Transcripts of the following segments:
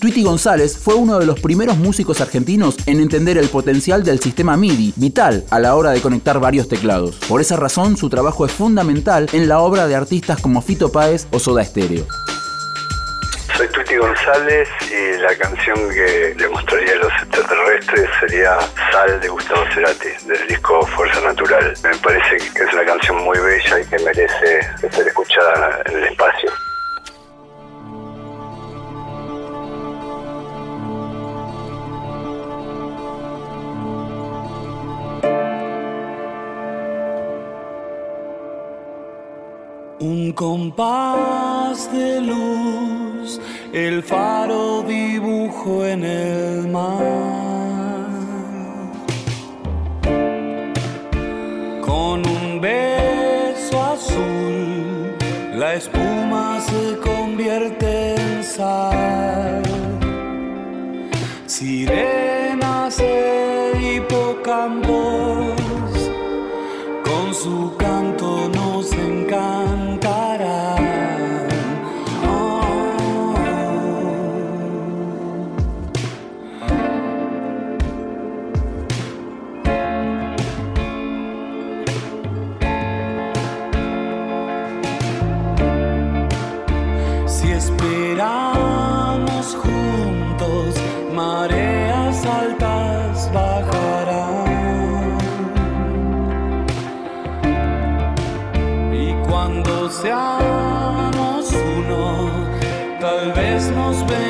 Tweety González fue uno de los primeros músicos argentinos en entender el potencial del sistema MIDI, vital a la hora de conectar varios teclados. Por esa razón, su trabajo es fundamental en la obra de artistas como Fito Páez o Soda Stereo. Soy Tweety González y la canción que le mostraría a los extraterrestres sería Sal de Gustavo Cerati, del disco Fuerza Natural. Me parece que es una canción muy bella y que merece ser escuchada en el espacio. Un compás de luz, el faro dibujo en el mar. Con un beso azul, la espuma se convierte en sal. Sirenas e hipocampos, Si esperamos juntos, mareas altas bajarán. Y cuando seamos uno, tal vez nos vengan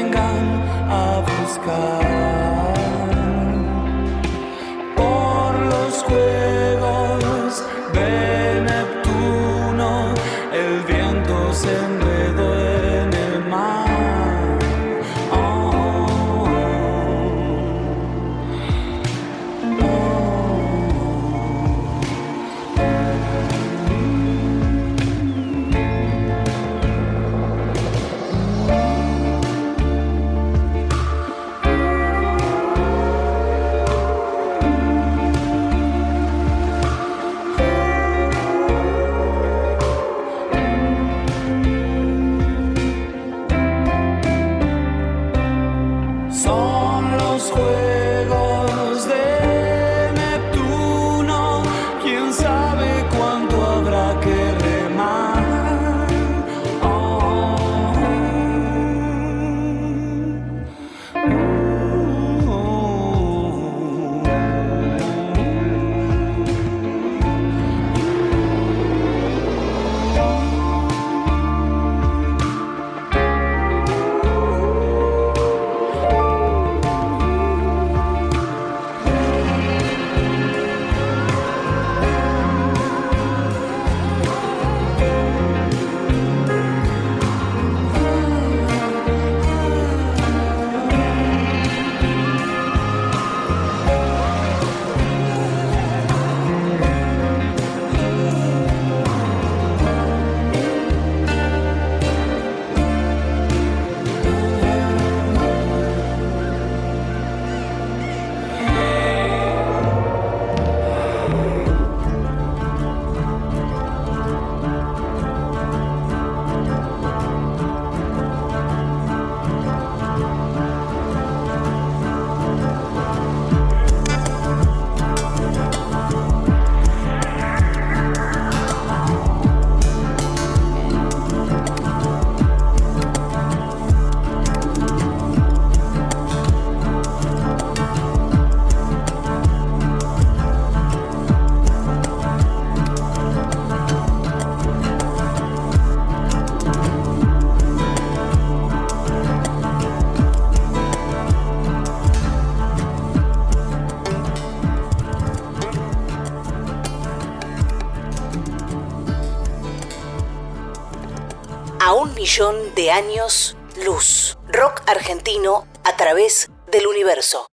Son a un millón de años luz. Rock argentino a través del universo.